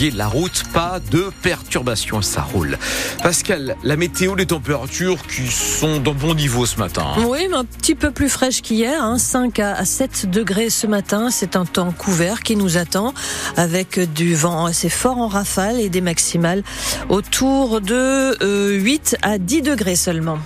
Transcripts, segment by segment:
La route, pas de perturbation, ça roule. Pascal, la météo, les températures qui sont dans bon niveau ce matin. Oui, mais un petit peu plus fraîche qu'hier, hein, 5 à 7 degrés ce matin. C'est un temps couvert qui nous attend avec du vent assez fort en rafale et des maximales autour de 8 euh, à 10 degrés seulement.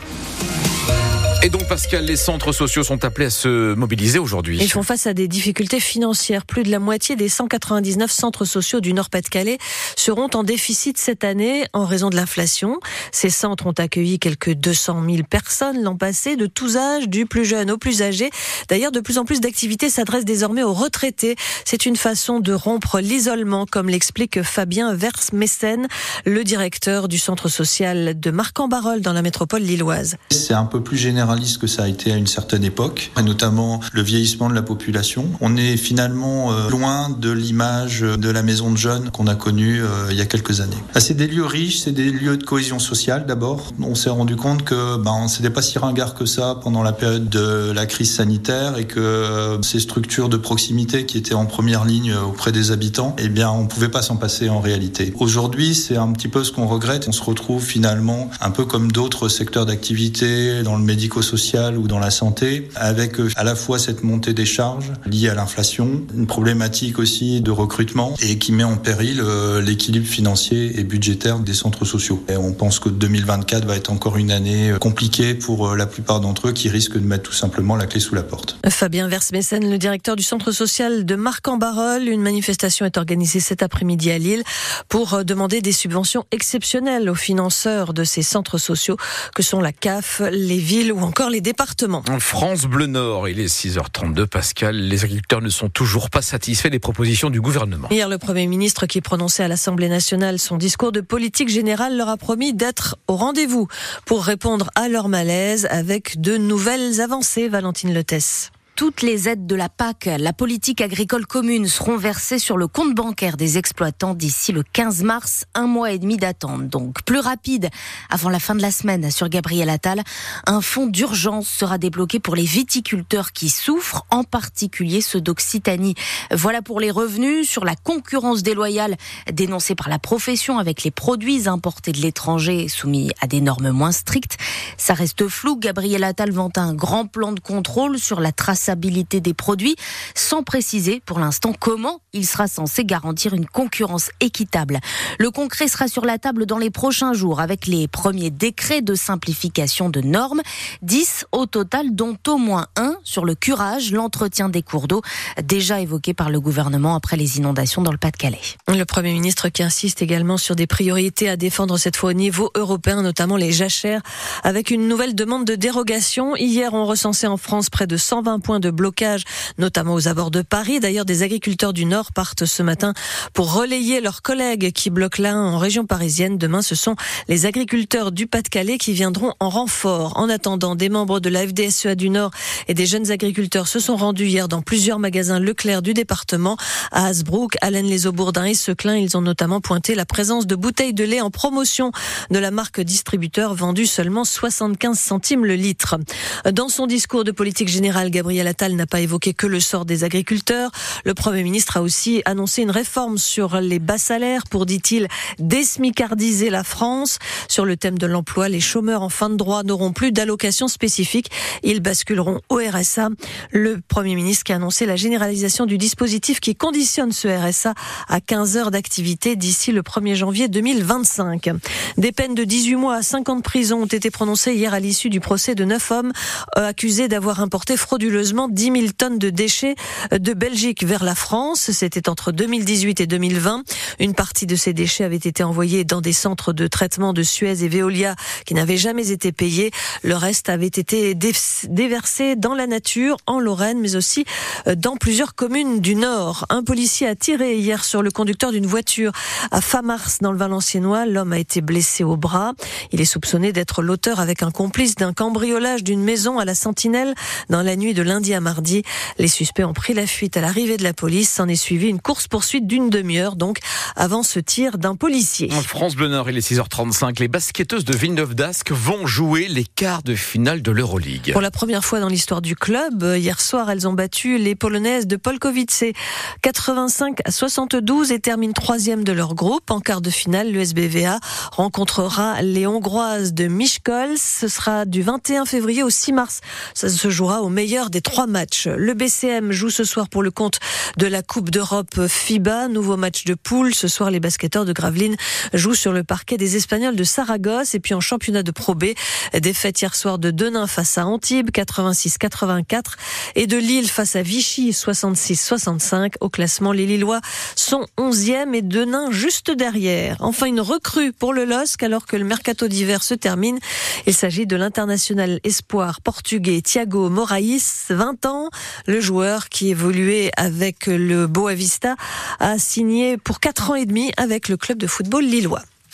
Et donc, Pascal, les centres sociaux sont appelés à se mobiliser aujourd'hui. Ils font face à des difficultés financières. Plus de la moitié des 199 centres sociaux du Nord-Pas-de-Calais seront en déficit cette année en raison de l'inflation. Ces centres ont accueilli quelques 200 000 personnes l'an passé, de tous âges, du plus jeune au plus âgé. D'ailleurs, de plus en plus d'activités s'adressent désormais aux retraités. C'est une façon de rompre l'isolement, comme l'explique Fabien Vers-Mécène, le directeur du centre social de Marc-en-Barœul dans la métropole lilloise. C'est un peu plus général que ça a été à une certaine époque, et notamment le vieillissement de la population. On est finalement euh, loin de l'image de la maison de jeunes qu'on a connue euh, il y a quelques années. Ah, c'est des lieux riches, c'est des lieux de cohésion sociale d'abord. On s'est rendu compte que ben, c'était pas si ringard que ça pendant la période de la crise sanitaire et que euh, ces structures de proximité qui étaient en première ligne auprès des habitants, eh bien, on pouvait pas s'en passer en réalité. Aujourd'hui, c'est un petit peu ce qu'on regrette. On se retrouve finalement un peu comme d'autres secteurs d'activité dans le médico social ou dans la santé, avec euh, à la fois cette montée des charges liées à l'inflation, une problématique aussi de recrutement et qui met en péril euh, l'équilibre financier et budgétaire des centres sociaux. Et on pense que 2024 va être encore une année euh, compliquée pour la plupart d'entre eux qui risquent de mettre tout simplement la clé sous la porte. Fabien Versmessen, le directeur du centre social de Marc-en-Barœul, une manifestation est organisée cet après-midi à Lille pour demander des subventions exceptionnelles aux financeurs de ces centres sociaux que sont la CAF, les villes ou encore encore les départements. En France Bleu Nord, il est 6h32, Pascal. Les agriculteurs ne sont toujours pas satisfaits des propositions du gouvernement. Hier, le Premier ministre qui prononçait à l'Assemblée nationale son discours de politique générale leur a promis d'être au rendez-vous pour répondre à leur malaise avec de nouvelles avancées, Valentine Lettès. Toutes les aides de la PAC, la politique agricole commune, seront versées sur le compte bancaire des exploitants d'ici le 15 mars, un mois et demi d'attente. Donc plus rapide avant la fin de la semaine, sur Gabriel Attal. Un fonds d'urgence sera débloqué pour les viticulteurs qui souffrent, en particulier ceux d'Occitanie. Voilà pour les revenus sur la concurrence déloyale dénoncée par la profession avec les produits importés de l'étranger soumis à des normes moins strictes. Ça reste flou. Gabriel Attal vante un grand plan de contrôle sur la trace traçabilité des produits, sans préciser pour l'instant comment il sera censé garantir une concurrence équitable. Le concret sera sur la table dans les prochains jours avec les premiers décrets de simplification de normes, 10 au total, dont au moins un sur le curage, l'entretien des cours d'eau, déjà évoqué par le gouvernement après les inondations dans le Pas-de-Calais. Le Premier ministre qui insiste également sur des priorités à défendre cette fois au niveau européen, notamment les jachères, avec une nouvelle demande de dérogation. Hier, on recensait en France près de 120 points de blocage, notamment aux abords de Paris. D'ailleurs, des agriculteurs du Nord partent ce matin pour relayer leurs collègues qui bloquent là en région parisienne. Demain, ce sont les agriculteurs du Pas-de-Calais qui viendront en renfort. En attendant, des membres de la FDSEA du Nord et des jeunes agriculteurs se sont rendus hier dans plusieurs magasins Leclerc du département, à Hasbrook, Allen les Aubourdins et Seclin. Ils ont notamment pointé la présence de bouteilles de lait en promotion de la marque distributeur vendue seulement 75 centimes le litre. Dans son discours de politique générale, Gabriel Gabriel Attal n'a pas évoqué que le sort des agriculteurs. Le Premier ministre a aussi annoncé une réforme sur les bas salaires pour, dit-il, désmicardiser la France. Sur le thème de l'emploi, les chômeurs en fin de droit n'auront plus d'allocations spécifiques. Ils basculeront au RSA. Le Premier ministre qui a annoncé la généralisation du dispositif qui conditionne ce RSA à 15 heures d'activité d'ici le 1er janvier 2025. Des peines de 18 mois à 50 ans de prison ont été prononcées hier à l'issue du procès de neuf hommes euh, accusés d'avoir importé frauduleusement 10 000 tonnes de déchets de Belgique vers la France. C'était entre 2018 et 2020. Une partie de ces déchets avait été envoyée dans des centres de traitement de Suez et Veolia qui n'avaient jamais été payés. Le reste avait été déversé dans la nature, en Lorraine, mais aussi euh, dans plusieurs communes du Nord. Un policier a tiré hier sur le conducteur d'une voiture à Famars dans le Valenciennois. L'homme a été blessé au bras. Il est soupçonné d'être l'auteur avec un complice d'un cambriolage d'une maison à la Sentinelle dans la nuit de lundi lundi à mardi. Les suspects ont pris la fuite à l'arrivée de la police. S'en est suivi une course-poursuite d'une demi-heure, donc avant ce tir d'un policier. En France Bleu Nord, il est 6h35. Les basketteuses de Villeneuve d'Ascq vont jouer les quarts de finale de l'Euroleague. Pour la première fois dans l'histoire du club, hier soir, elles ont battu les Polonaises de Polkowice 85 à 72 et terminent troisième de leur groupe. En quart de finale, le SBVA rencontrera les Hongroises de Miskolc. Ce sera du 21 février au 6 mars. Ça se jouera au meilleur des trois matchs. Le BCM joue ce soir pour le compte de la Coupe d'Europe FIBA. Nouveau match de poule. Ce soir, les basketteurs de Gravelines jouent sur le parquet des Espagnols de Saragosse. Et puis en championnat de Pro B, défaite hier soir de Denain face à Antibes, 86-84, et de Lille face à Vichy, 66-65. Au classement, les Lillois sont 11e et Denain juste derrière. Enfin, une recrue pour le LOSC alors que le mercato d'hiver se termine. Il s'agit de l'international espoir portugais Thiago Moraes, 20 ans. Le joueur qui évoluait avec le Boavista a signé pour 4 ans et demi avec le club de football lillois.